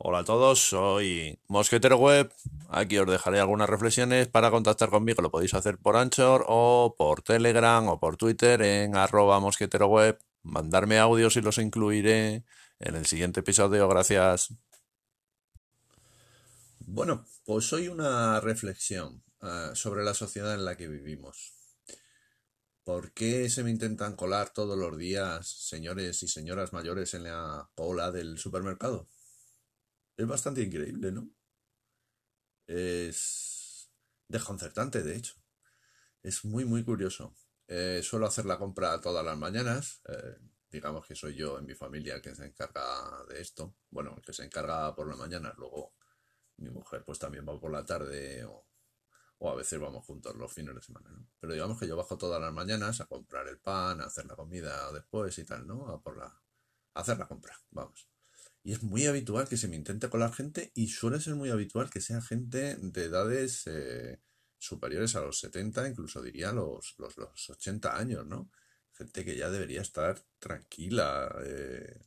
Hola a todos, soy Mosquetero Web. Aquí os dejaré algunas reflexiones. Para contactar conmigo lo podéis hacer por Anchor o por Telegram o por Twitter en arroba mosquetero web. Mandarme audios y los incluiré en el siguiente episodio. Gracias. Bueno, pues hoy una reflexión uh, sobre la sociedad en la que vivimos. ¿Por qué se me intentan colar todos los días señores y señoras mayores en la cola del supermercado? Es bastante increíble, ¿no? Es desconcertante, de hecho. Es muy, muy curioso. Eh, suelo hacer la compra todas las mañanas. Eh, digamos que soy yo en mi familia el que se encarga de esto. Bueno, el que se encarga por la mañana. Luego mi mujer pues también va por la tarde o, a veces vamos juntos los fines de semana, ¿no? Pero digamos que yo bajo todas las mañanas a comprar el pan, a hacer la comida después y tal, ¿no? A por la a hacer la compra, vamos. Y es muy habitual que se me intente colar gente y suele ser muy habitual que sea gente de edades eh, superiores a los 70, incluso diría los, los, 80 años, ¿no? Gente que ya debería estar tranquila, eh,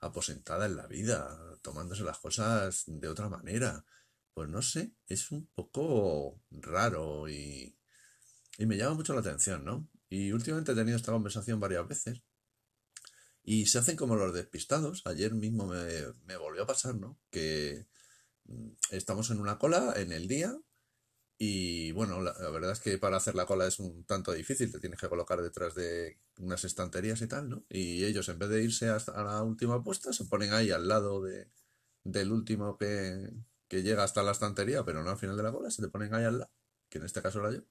aposentada en la vida, tomándose las cosas de otra manera. Pues no sé, es un poco raro y, y me llama mucho la atención, ¿no? Y últimamente he tenido esta conversación varias veces y se hacen como los despistados. Ayer mismo me, volvió a pasar, ¿no? Que mm, estamos en una cola en el día y bueno, la, verdad es que para hacer la cola es un tanto difícil, te tienes que colocar detrás de unas estanterías y tal, ¿no? Y ellos en vez de irse hasta la última puesta, se ponen ahí al lado de, del último que, que llega hasta la estantería, pero no al final de la cola, se te ponen ahí al lado, que en este caso era yo.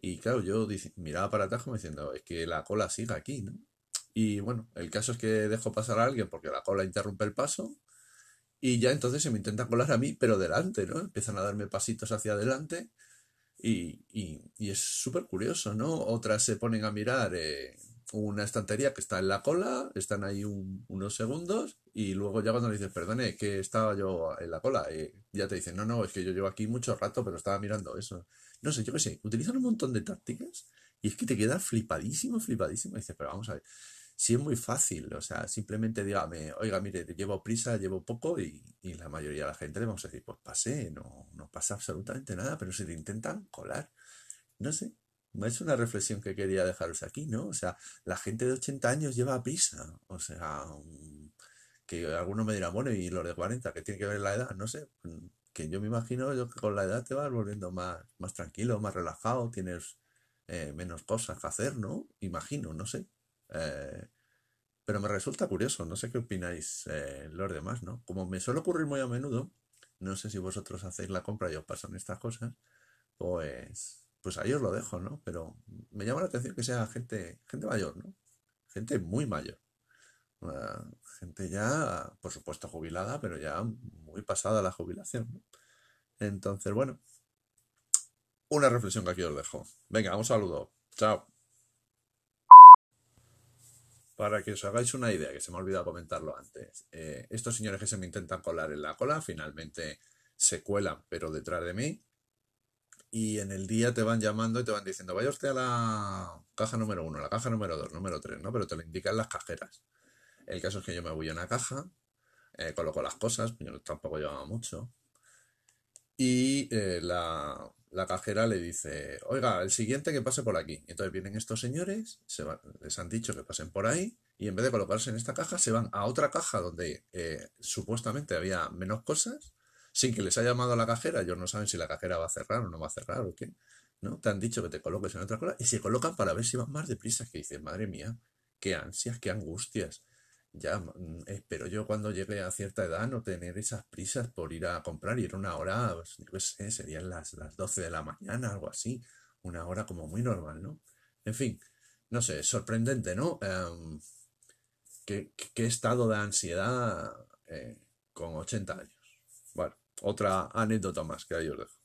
Y claro, yo miraba para atrás como diciendo, es que la cola sigue aquí, ¿no? Y bueno, el caso es que dejo pasar a alguien porque la cola interrumpe el paso. Y ya entonces se me intenta colar a mí, pero delante, ¿no? Empiezan a darme pasitos hacia adelante. Y, y, es súper curioso, ¿no? Otras se ponen a mirar eh, una estantería que está en la cola, están ahí unos segundos y luego ya cuando le dices, perdone, que estaba yo en la cola, y ya te dicen, no, no, es que yo llevo aquí mucho rato, pero estaba mirando eso. No sé, yo qué sé, utilizan un montón de tácticas y es que te queda flipadísimo, flipadísimo. Dices, pero vamos a ver, si es muy fácil, o sea, simplemente dígame, oiga, mire, llevo prisa, llevo poco y, la mayoría de la gente le vamos a decir, pues pase, no, no pasa absolutamente nada, pero si te intentan colar, no sé, es una reflexión que quería dejaros aquí, ¿no? O sea, la gente de 80 años lleva prisa, o sea, que algunos me dirán, bueno, y los de 40, que tiene que ver la edad? No sé, que yo me imagino yo que con la edad te vas volviendo más, más tranquilo, más relajado, tienes eh, menos cosas que hacer, ¿no? Imagino, no sé. Eh, pero me resulta curioso, no sé qué opináis eh, los demás, ¿no? Como me suele ocurrir muy a menudo, no sé si vosotros hacéis la compra y os pasan estas cosas, pues, pues ahí os lo dejo, ¿no? Pero me llama la atención que sea gente, gente mayor, ¿no? Gente muy mayor. gente ya, por supuesto, jubilada, pero ya muy pasada la jubilación, ¿no? Entonces, bueno, una reflexión que aquí os dejo. Venga, un saludo. Chao. Para que os hagáis una idea, que se me ha olvidado comentarlo antes, eh, estos señores que se me intentan colar en la cola, finalmente se cuelan, pero detrás de mí, y en el día te van llamando y te van diciendo, vaya usted a la caja número uno, la caja número dos, número tres, ¿no? Pero te lo indican las cajeras. El caso es que yo me voy a una caja, eh, coloco las cosas, yo tampoco llevaba mucho, y eh, la, la cajera le dice, oiga, el siguiente que pase por aquí. entonces vienen estos señores, se les han dicho que pasen por ahí, y en vez de colocarse en esta caja, se van a otra caja donde eh, supuestamente había menos cosas, sin que les haya llamado a la cajera. Ellos no saben si la cajera va a cerrar o no va a cerrar o qué. ¿no? Te han dicho que te coloques en otra cola y se colocan para ver si van más deprisa. Que dices, madre mía, qué ansias, qué angustias ya mm, espero yo cuando llegue a cierta edad no tener esas prisas por ir a comprar y era una hora, pues, yo sé, serían las, las 12 de la mañana, algo así, una hora como muy normal, ¿no? En fin, no sé, sorprendente, ¿no? Em, ¿qué, estado de ansiedad eh, con 80 años? Bueno, otra anécdota más que ahí os dejo.